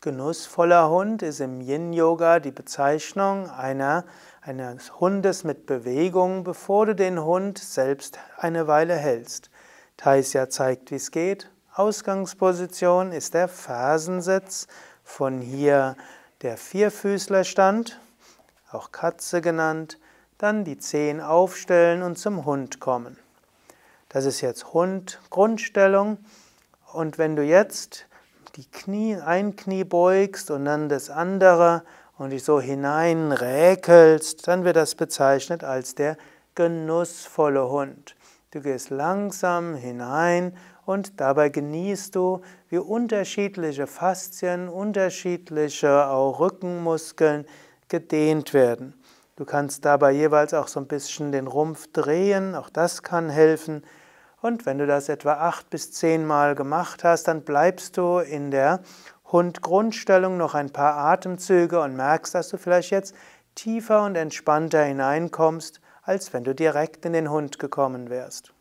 Genussvoller Hund ist im Yin-Yoga die Bezeichnung einer, eines Hundes mit Bewegung, bevor du den Hund selbst eine Weile hältst. Taisya zeigt, wie es geht. Ausgangsposition ist der Fersensitz. Von hier der Vierfüßlerstand, auch Katze genannt. Dann die Zehen aufstellen und zum Hund kommen. Das ist jetzt Hund, Grundstellung. Und wenn du jetzt die Knie, ein Knie beugst und dann das andere und dich so hineinräkelst, dann wird das bezeichnet als der genussvolle Hund. Du gehst langsam hinein und dabei genießt du, wie unterschiedliche Faszien, unterschiedliche auch Rückenmuskeln gedehnt werden. Du kannst dabei jeweils auch so ein bisschen den Rumpf drehen, auch das kann helfen. Und wenn du das etwa acht bis zehn Mal gemacht hast, dann bleibst du in der Hund-Grundstellung noch ein paar Atemzüge und merkst, dass du vielleicht jetzt tiefer und entspannter hineinkommst, als wenn du direkt in den Hund gekommen wärst.